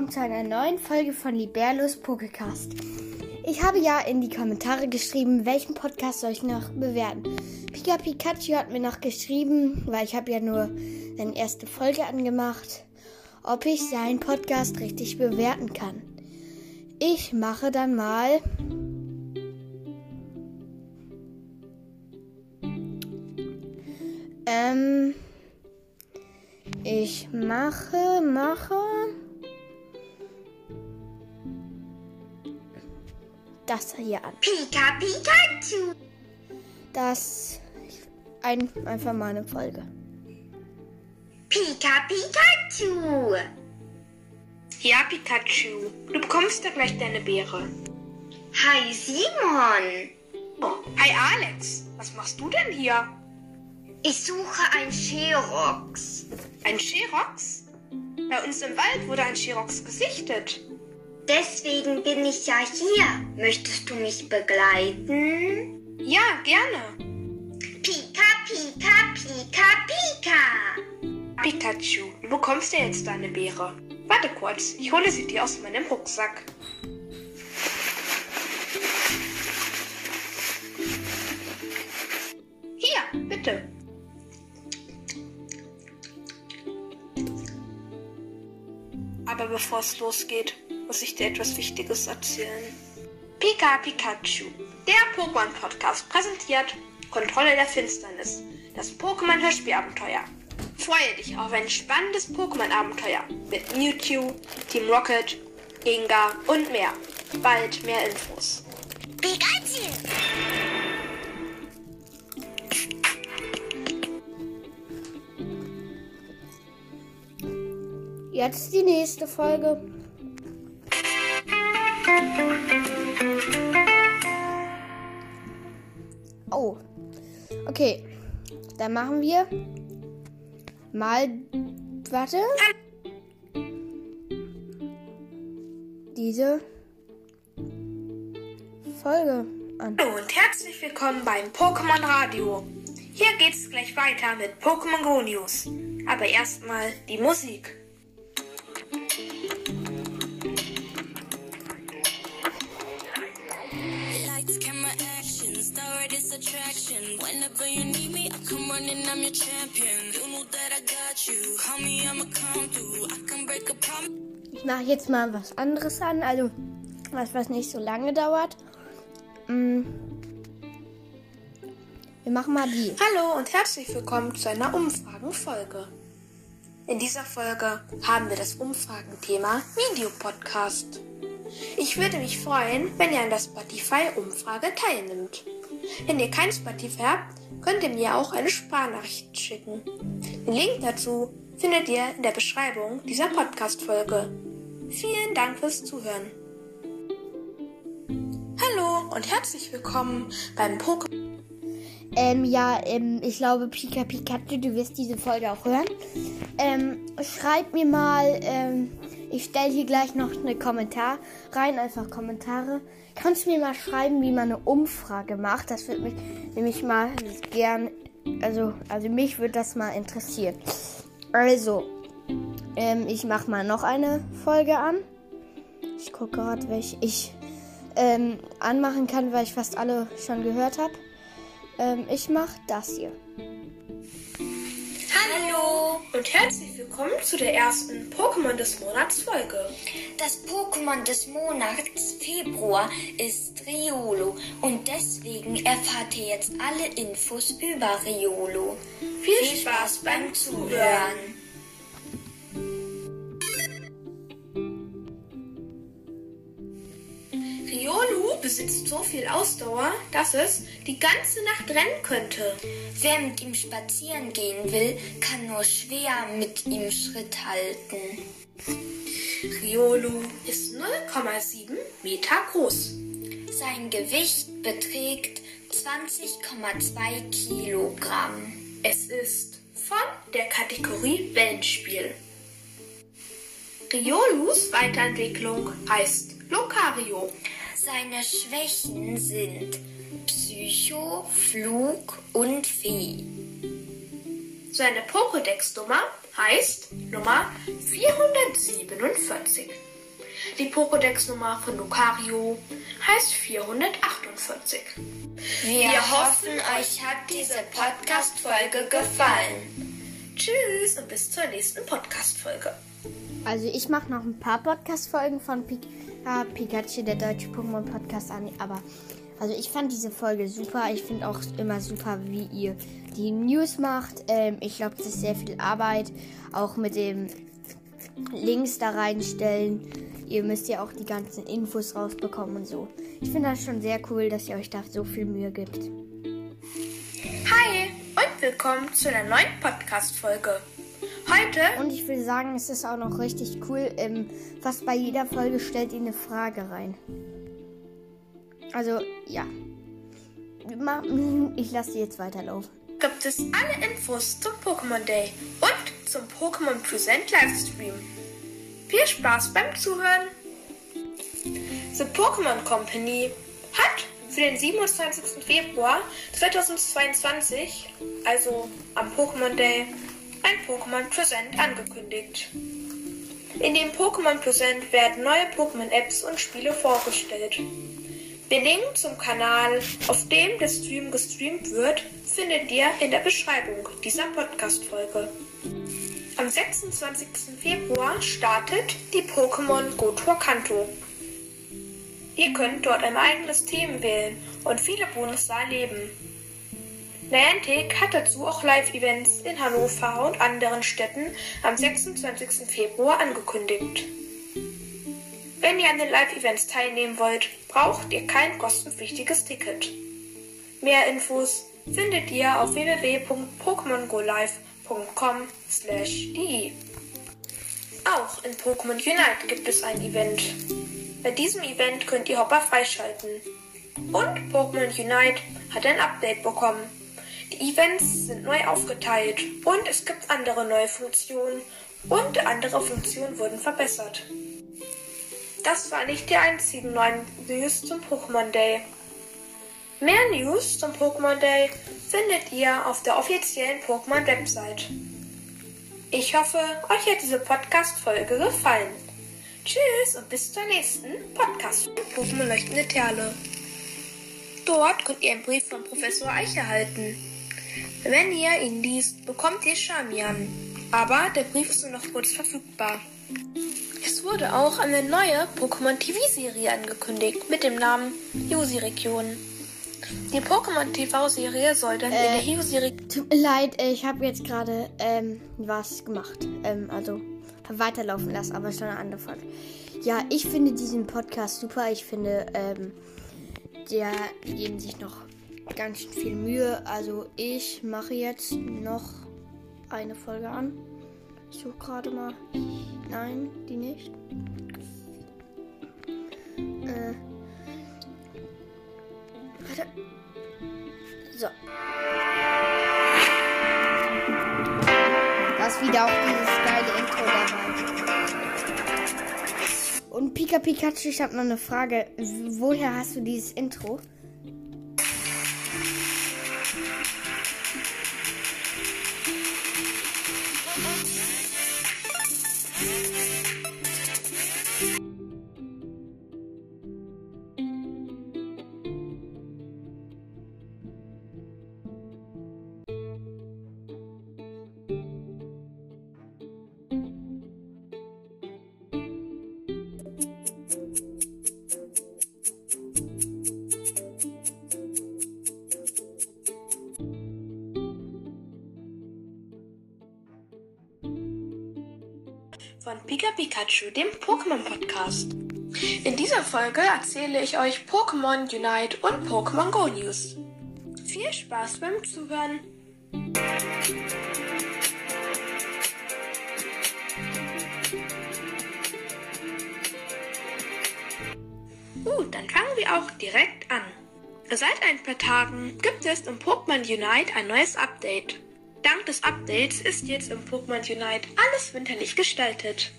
willkommen zu einer neuen Folge von Liberlos Pokecast. Ich habe ja in die Kommentare geschrieben, welchen Podcast soll ich noch bewerten. Pika Pikachu hat mir noch geschrieben, weil ich habe ja nur seine erste Folge angemacht, ob ich seinen Podcast richtig bewerten kann. Ich mache dann mal ähm ich mache, mache. Das hier an. Pika Pikachu. Das ein, einfach mal eine Folge. Pika Pikachu. Ja, Pikachu. Du bekommst ja gleich deine Beere. Hi Simon. Oh, hi Alex. Was machst du denn hier? Ich suche ein Sherox. Ein Sherox? Bei uns im Wald wurde ein Sherox gesichtet. Deswegen bin ich ja hier. Möchtest du mich begleiten? Ja, gerne. Pika, Pika, Pika, Pika. Pikachu, du bekommst ja jetzt deine Beere. Warte kurz, ich hole sie dir aus meinem Rucksack. Hier, bitte. Aber bevor es losgeht, muss ich dir etwas Wichtiges erzählen. Pika Pikachu, der Pokémon-Podcast präsentiert Kontrolle der Finsternis, das Pokémon-Hörspielabenteuer. Freue dich auf ein spannendes Pokémon-Abenteuer mit Mewtwo, Team Rocket, Inga und mehr. Bald mehr Infos. Pikachu. Jetzt die nächste Folge. Oh. Okay. Dann machen wir mal. Warte. Diese Folge an. Hallo und herzlich willkommen beim Pokémon Radio. Hier geht's gleich weiter mit Pokémon Go News. Aber erstmal die Musik. Attraction. Whenever you need me, I come running, I'm your champion. You know that I got you. Call me, I'ma come through. I can break a promise. Ich mache jetzt mal was anderes an, also was, was nicht so lange dauert. Mm. Wir machen mal die. Hallo und herzlich willkommen zu einer Umfragenfolge. In dieser Folge haben wir das Umfragenthema Videopodcast. Ich würde mich freuen, wenn ihr an der Spotify-Umfrage teilnimmt. Wenn ihr kein Spotify habt, könnt ihr mir auch eine Sprachnachricht schicken. Den Link dazu findet ihr in der Beschreibung dieser Podcast-Folge. Vielen Dank fürs Zuhören. Hallo und herzlich willkommen beim Pokémon. Ähm, ja, ähm, ich glaube, Pika Pikachu, du wirst diese Folge auch hören. Ähm, schreib mir mal, ähm, ich stelle hier gleich noch eine Kommentar rein, einfach Kommentare. Kannst du mir mal schreiben, wie man eine Umfrage macht? Das würde mich nämlich mal gern, also, also mich würde das mal interessieren. Also, ähm, ich mache mal noch eine Folge an. Ich gucke gerade, welche ich ähm, anmachen kann, weil ich fast alle schon gehört habe. Ähm, ich mache das hier. Und herzlich willkommen zu der ersten Pokémon des Monats Folge. Das Pokémon des Monats Februar ist Riolo und deswegen erfahrt ihr jetzt alle Infos über Riolo. Viel Spaß beim Zuhören. Besitzt so viel Ausdauer, dass es die ganze Nacht rennen könnte. Wer mit ihm spazieren gehen will, kann nur schwer mit ihm Schritt halten. Riolu ist 0,7 Meter groß. Sein Gewicht beträgt 20,2 Kilogramm. Es ist von der Kategorie Wellenspiel. Riolus Weiterentwicklung heißt Locario. Seine Schwächen sind Psycho, Flug und Fee. Seine Pokédex-Nummer heißt Nummer 447. Die Pokédex-Nummer von Lucario heißt 448. Wir hoffen, euch hat diese Podcast-Folge gefallen. Tschüss und bis zur nächsten Podcast-Folge. Also ich mache noch ein paar Podcast-Folgen von Pika, Pikachu, der deutsche Pokémon-Podcast an. Aber also ich fand diese Folge super. Ich finde auch immer super, wie ihr die News macht. Ähm, ich glaube, das ist sehr viel Arbeit. Auch mit dem Links da reinstellen. Ihr müsst ja auch die ganzen Infos rausbekommen und so. Ich finde das schon sehr cool, dass ihr euch da so viel Mühe gibt. Hi und willkommen zu einer neuen Podcast-Folge. Heute Und ich will sagen, es ist auch noch richtig cool. Ähm, fast bei jeder Folge stellt ihr eine Frage rein. Also, ja. Ich lasse die jetzt weiterlaufen. gibt es alle Infos zum Pokémon Day und zum Pokémon Present Livestream. Viel Spaß beim Zuhören! The Pokémon Company hat für den 27. Februar 2022, also am Pokémon Day, ein Pokémon Present angekündigt. In dem Pokémon Present werden neue Pokémon-Apps und Spiele vorgestellt. Den Link zum Kanal, auf dem der Stream gestreamt wird, findet ihr in der Beschreibung dieser Podcast-Folge. Am 26. Februar startet die Pokémon Go Tour Kanto. Ihr könnt dort ein eigenes Team wählen und viele Bonus erleben. Niantic hat dazu auch Live-Events in Hannover und anderen Städten am 26. Februar angekündigt. Wenn ihr an den Live-Events teilnehmen wollt, braucht ihr kein kostenpflichtiges Ticket. Mehr Infos findet ihr auf www.pokemongolive.com/de. Auch in Pokémon Unite gibt es ein Event. Bei diesem Event könnt ihr Hopper freischalten. Und Pokémon Unite hat ein Update bekommen. Die Events sind neu aufgeteilt und es gibt andere neue Funktionen und andere Funktionen wurden verbessert. Das war nicht die einzigen neuen News zum Pokémon Day. Mehr News zum Pokémon Day findet ihr auf der offiziellen Pokémon-Website. Ich hoffe, euch hat diese Podcast-Folge gefallen. Tschüss und bis zur nächsten Podcast von Pokémon Leuchtende Perle. Dort könnt ihr einen Brief von Professor Eich erhalten. Wenn ihr ihn liest, bekommt ihr Charmian. Aber der Brief ist nur noch kurz verfügbar. Es wurde auch eine neue Pokémon TV-Serie angekündigt mit dem Namen Yusi-Region. Die Pokémon TV-Serie soll dann in der Yusi-Region Tut mir leid, äh, ich habe jetzt gerade ähm, was gemacht. Ähm, also weiterlaufen lassen, aber schon eine andere Folge. Ja, ich finde diesen Podcast super. Ich finde, ähm, der geben sich noch ganz viel Mühe. Also ich mache jetzt noch eine Folge an. Ich suche gerade mal. Nein, die nicht. Äh. Warte. So. Da ist wieder auch dieses geile Intro dabei. Und Pika Pikachu, ich habe noch eine Frage. Woher hast du dieses Intro? Pika Pikachu, dem Pokémon Podcast. In dieser Folge erzähle ich euch Pokémon Unite und Pokémon Go News. Viel Spaß beim Zuhören. Gut, dann fangen wir auch direkt an. Seit ein paar Tagen gibt es im Pokémon Unite ein neues Update. Dank des Updates ist jetzt im Pokémon Unite alles winterlich gestaltet.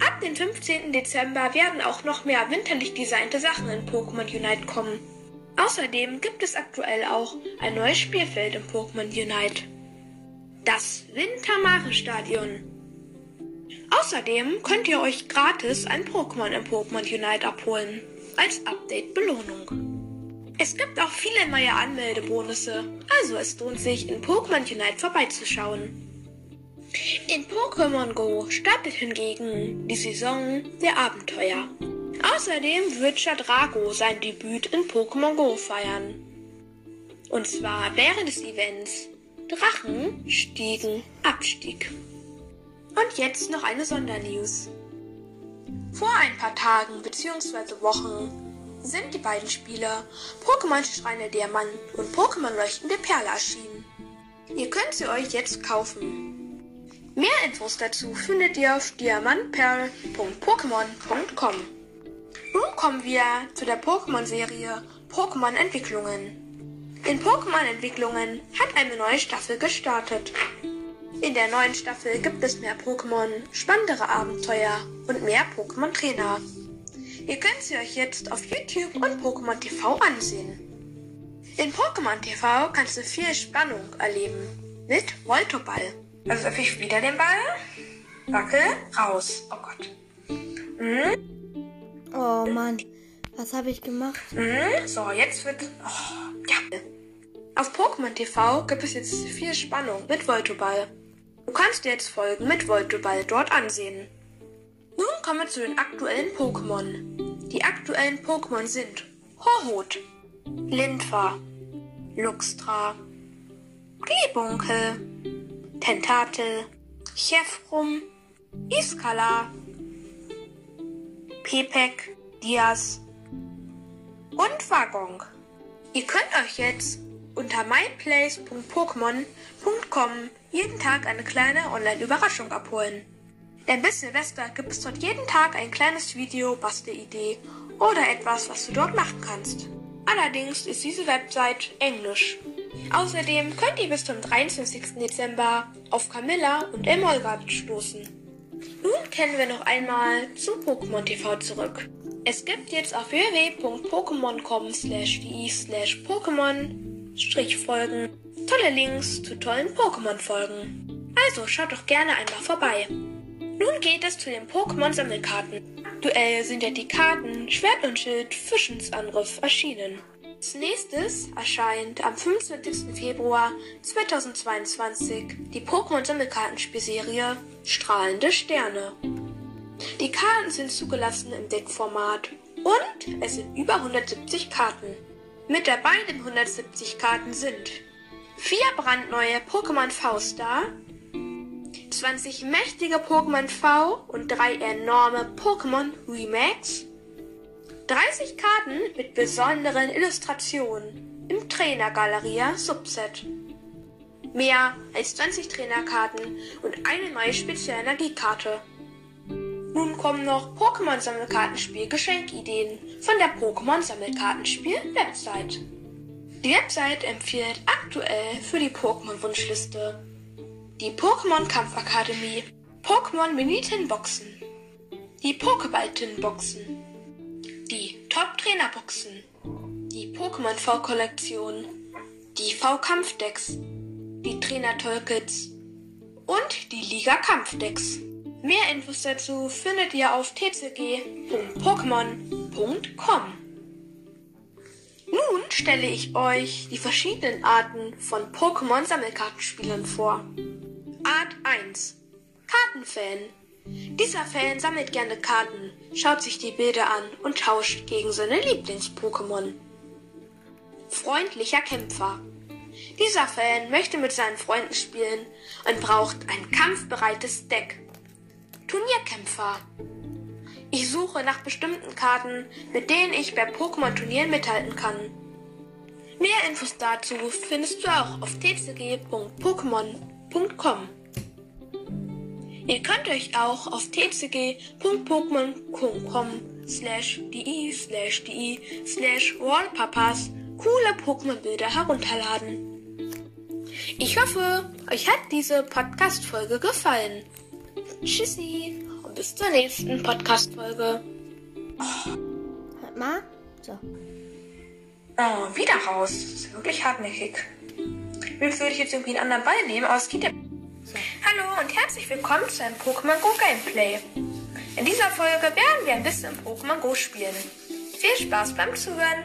Ab dem 15. Dezember werden auch noch mehr winterlich designte Sachen in Pokémon Unite kommen. Außerdem gibt es aktuell auch ein neues Spielfeld im Pokémon Unite. Das Wintermare-Stadion. Außerdem könnt ihr euch gratis ein Pokémon im Pokémon Unite abholen. Als Update-Belohnung. Es gibt auch viele neue Anmeldebonusse, also es lohnt sich, in Pokémon Unite vorbeizuschauen. In Pokémon Go startet hingegen die Saison der Abenteuer. Außerdem wird Chadrago sein Debüt in Pokémon Go feiern. Und zwar während des Events Drachen stiegen Abstieg. Und jetzt noch eine Sondernews. Vor ein paar Tagen bzw. Wochen sind die beiden Spiele Pokémon Schreine Diamant und Pokémon Leuchtende Perle erschienen. Ihr könnt sie euch jetzt kaufen. Mehr Infos dazu findet ihr auf diamantperl.pokémon.com. Nun kommen wir zu der Pokémon-Serie Pokémon Entwicklungen. In Pokémon Entwicklungen hat eine neue Staffel gestartet. In der neuen Staffel gibt es mehr Pokémon, spannendere Abenteuer und mehr Pokémon Trainer. Ihr könnt sie euch jetzt auf YouTube und Pokémon TV ansehen. In Pokémon TV kannst du viel Spannung erleben. Mit Voltoball. Also öffne ich wieder den Ball. Wackel, raus. Oh Gott. Mhm. Oh Mann, was habe ich gemacht? Mhm. So, jetzt wird. Oh, ja. Auf Pokémon TV gibt es jetzt viel Spannung mit Voltoball. Du kannst dir jetzt Folgen mit Voltoball dort ansehen. Nun kommen wir zu den aktuellen Pokémon. Die aktuellen Pokémon sind Horhut, Lindfa, Luxtra, Glibunkel, Tentatel, Chefrum, Iskala, Pepek, Diaz und Wagong. Ihr könnt euch jetzt unter myplace.pokémon.com jeden Tag eine kleine Online-Überraschung abholen. Denn bis Silvester gibt es dort jeden Tag ein kleines Video, Bastelidee oder etwas, was du dort machen kannst. Allerdings ist diese Website englisch. Außerdem könnt ihr bis zum 23. Dezember auf Camilla und Emolgard stoßen. Nun kennen wir noch einmal zu Pokémon TV zurück. Es gibt jetzt auf www.pokémon.com slash slash Pokémon Folgen tolle Links zu tollen Pokémon-Folgen. Also schaut doch gerne einmal vorbei. Nun geht es zu den Pokémon-Sammelkarten. Aktuell sind ja die Karten Schwert und Schild Fischensangriff erschienen. Als nächstes erscheint am 25. Februar 2022 die Pokémon-Sammelkartenspielserie Strahlende Sterne. Die Karten sind zugelassen im Deckformat und es sind über 170 Karten. Mit dabei den 170 Karten sind vier brandneue Pokémon V-Star, 20 mächtige Pokémon V und drei enorme Pokémon Remax, 30 Karten mit besonderen Illustrationen im Trainergaleria Subset. Mehr als 20 Trainerkarten und eine neue Spezialenergiekarte. Nun kommen noch Pokémon Sammelkartenspiel Geschenkideen von der Pokémon Sammelkartenspiel Website. Die Website empfiehlt aktuell für die Pokémon Wunschliste die Pokémon Kampfakademie, Pokémon Mini Tin Boxen, die Pokéball Tin Boxen, die Top Trainer Boxen, die Pokémon V Kollektion, die V Kampfdecks, die Trainer Toolkits und die Liga Kampfdecks. Mehr Infos dazu findet ihr auf tcg.pokémon.com. Nun stelle ich euch die verschiedenen Arten von Pokémon-Sammelkartenspielern vor. Art 1. Kartenfan. Dieser Fan sammelt gerne Karten, schaut sich die Bilder an und tauscht gegen seine Lieblings-Pokémon. Freundlicher Kämpfer. Dieser Fan möchte mit seinen Freunden spielen und braucht ein kampfbereites Deck. Turnierkämpfer. Ich suche nach bestimmten Karten, mit denen ich bei Pokémon-Turnieren mithalten kann. Mehr Infos dazu findest du auch auf tcg.pokémon.com. Ihr könnt euch auch auf tcg.pokémon.com slash de slash de slash wallpapas coole Pokémon-Bilder herunterladen. Ich hoffe, euch hat diese Podcast-Folge gefallen. Tschüssi und bis zur nächsten Podcast-Folge. Halt mal. So. Oh, wieder raus. Das ist wirklich hartnäckig. Jetzt würde ich jetzt irgendwie einen anderen Ball nehmen, aber es geht ja. Hallo und herzlich willkommen zu einem Pokémon Go Gameplay. In dieser Folge werden wir ein bisschen Pokémon Go spielen. Viel Spaß beim Zuhören.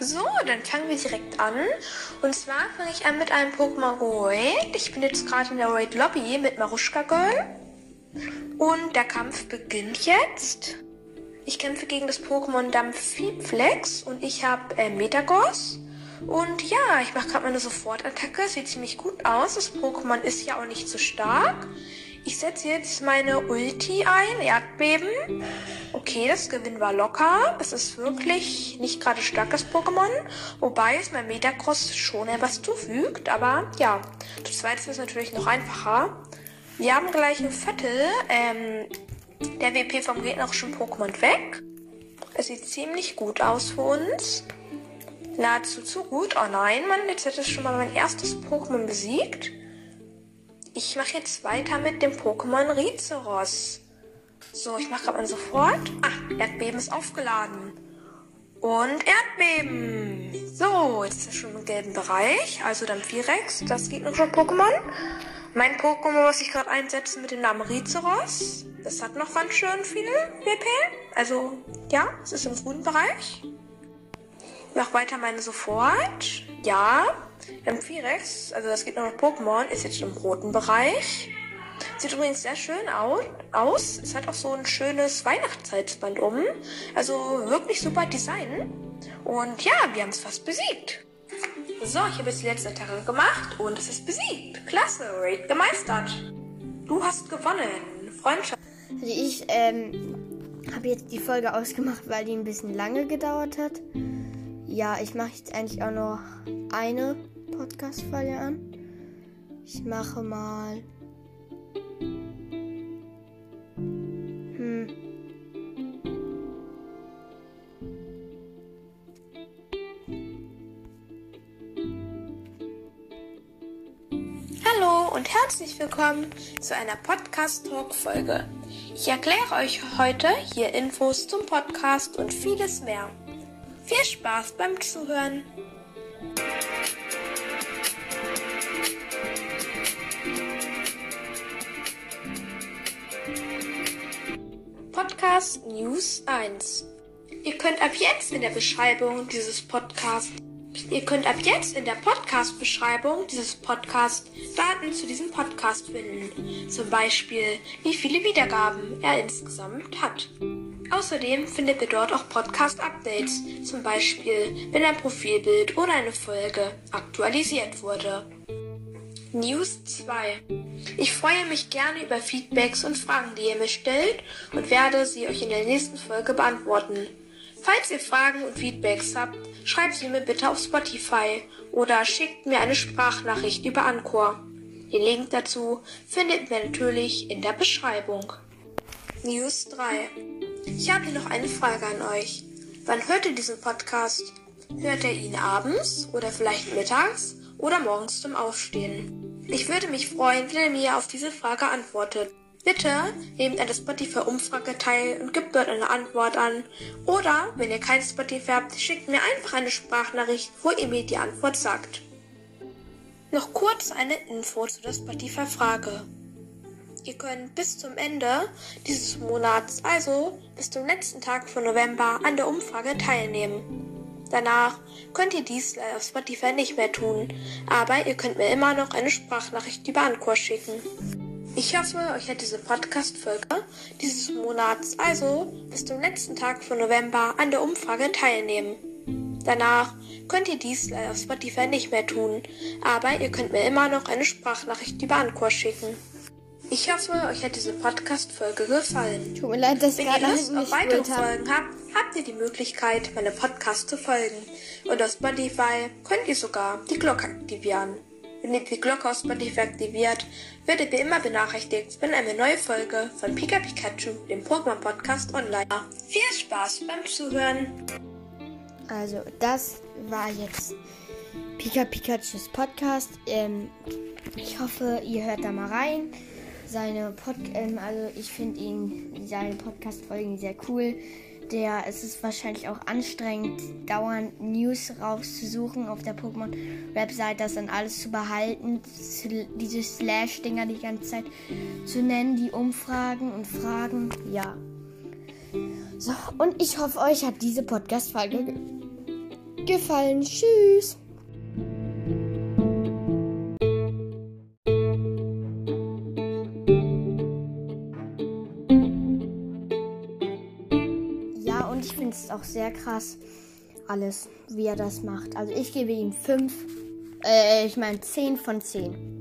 So, dann fangen wir direkt an. Und zwar fange ich an mit einem Pokémon Go Raid. Ich bin jetzt gerade in der Raid Lobby mit Maruschka Girl. Und der Kampf beginnt jetzt. Ich kämpfe gegen das Pokémon Damphiflex und ich habe äh, Metagross. Und ja, ich mache gerade meine Sofortattacke. Sieht ziemlich gut aus. Das Pokémon ist ja auch nicht so stark. Ich setze jetzt meine Ulti ein, Erdbeben. Okay, das Gewinn war locker. Es ist wirklich nicht gerade starkes Pokémon. Wobei es mein Metacross schon etwas zufügt. Aber ja, das zweite ist natürlich noch einfacher. Wir haben gleich ein Viertel ähm, der WP vom gegnerischen Pokémon weg. Es sieht ziemlich gut aus für uns. Nahezu zu gut. Oh nein, Mann, jetzt hätte ich schon mal mein erstes Pokémon besiegt. Ich mache jetzt weiter mit dem Pokémon Rizeros. So, ich mache gerade sofort. Ah, Erdbeben ist aufgeladen. Und Erdbeben. So, jetzt ist er schon im gelben Bereich. Also dann Virex, das gegnerische Pokémon. Mein Pokémon, was ich gerade einsetze mit dem Namen Rizeros. Das hat noch ganz schön viel WP. Also, ja, es ist im grünen Bereich. Ich mache weiter meine sofort. Ja, M4Rex, also das geht noch Pokémon, ist jetzt im roten Bereich. Sieht übrigens sehr schön aus. Es hat auch so ein schönes Weihnachtszeitsband um. Also wirklich super Design. Und ja, wir haben es fast besiegt. So, ich habe jetzt die letzte Attacke gemacht und es ist besiegt. Klasse, Raid gemeistert. Du hast gewonnen. Freundschaft. Also ich ähm, habe jetzt die Folge ausgemacht, weil die ein bisschen lange gedauert hat. Ja, ich mache jetzt eigentlich auch noch eine Podcast-Folge an. Ich mache mal. Hm. Hallo und herzlich willkommen zu einer Podcast-Talk-Folge. Ich erkläre euch heute hier Infos zum Podcast und vieles mehr. Viel Spaß beim Zuhören. Podcast News 1. Ihr könnt ab jetzt in der Beschreibung dieses Podcasts Ihr könnt ab jetzt in der Podcast-Beschreibung dieses Podcasts Daten zu diesem Podcast finden. Zum Beispiel, wie viele Wiedergaben er insgesamt hat. Außerdem findet ihr dort auch Podcast-Updates, zum Beispiel, wenn ein Profilbild oder eine Folge aktualisiert wurde. News 2. Ich freue mich gerne über Feedbacks und Fragen, die ihr mir stellt und werde sie euch in der nächsten Folge beantworten. Falls ihr Fragen und Feedbacks habt, schreibt sie mir bitte auf Spotify oder schickt mir eine Sprachnachricht über Anchor. Den Link dazu findet ihr natürlich in der Beschreibung. News 3. Ich habe hier noch eine Frage an euch. Wann hört ihr diesen Podcast? Hört ihr ihn abends oder vielleicht mittags oder morgens zum Aufstehen? Ich würde mich freuen, wenn ihr mir auf diese Frage antwortet. Bitte nehmt an der Spotify-Umfrage teil und gebt dort eine Antwort an. Oder, wenn ihr kein Spotify habt, schickt mir einfach eine Sprachnachricht, wo ihr mir die Antwort sagt. Noch kurz eine Info zu der Spotify-Frage. Ihr könnt bis zum Ende dieses Monats, also bis zum letzten Tag von November, an der Umfrage teilnehmen. Danach könnt ihr dies auf Spotify nicht mehr tun, aber ihr könnt mir immer noch eine Sprachnachricht über Anchor schicken. Ich hoffe, euch hat diese Podcast-Folge dieses Monats, also bis zum letzten Tag von November, an der Umfrage teilnehmen. Danach könnt ihr dies auf Spotify nicht mehr tun, aber ihr könnt mir immer noch eine Sprachnachricht über Anchor schicken. Ich hoffe, euch hat diese Podcast-Folge gefallen. Tut mir leid, dass ich Wenn ihr Lust auf weitere. Folgen habt, habt ihr die Möglichkeit, meine Podcasts zu folgen. Und auf Spotify könnt ihr sogar die Glocke aktivieren. Wenn ihr die Glocke auf Spotify aktiviert, werdet ihr immer benachrichtigt, wenn eine neue Folge von Pika Pikachu, dem Pokémon Podcast, online ist. Viel Spaß beim Zuhören! Also, das war jetzt Pika Pikachus Podcast. Ähm, ich hoffe, ihr hört da mal rein. Seine Pod ähm, also ich finde ihn, seine Podcast-Folgen sehr cool, der, es ist wahrscheinlich auch anstrengend, dauernd News rauszusuchen auf der Pokémon-Website, das dann alles zu behalten, diese Slash-Dinger die ganze Zeit zu nennen, die Umfragen und Fragen, ja. So, und ich hoffe, euch hat diese Podcast-Folge ge gefallen. Tschüss! Sehr krass, alles, wie er das macht. Also ich gebe ihm 5, äh, ich meine 10 von 10.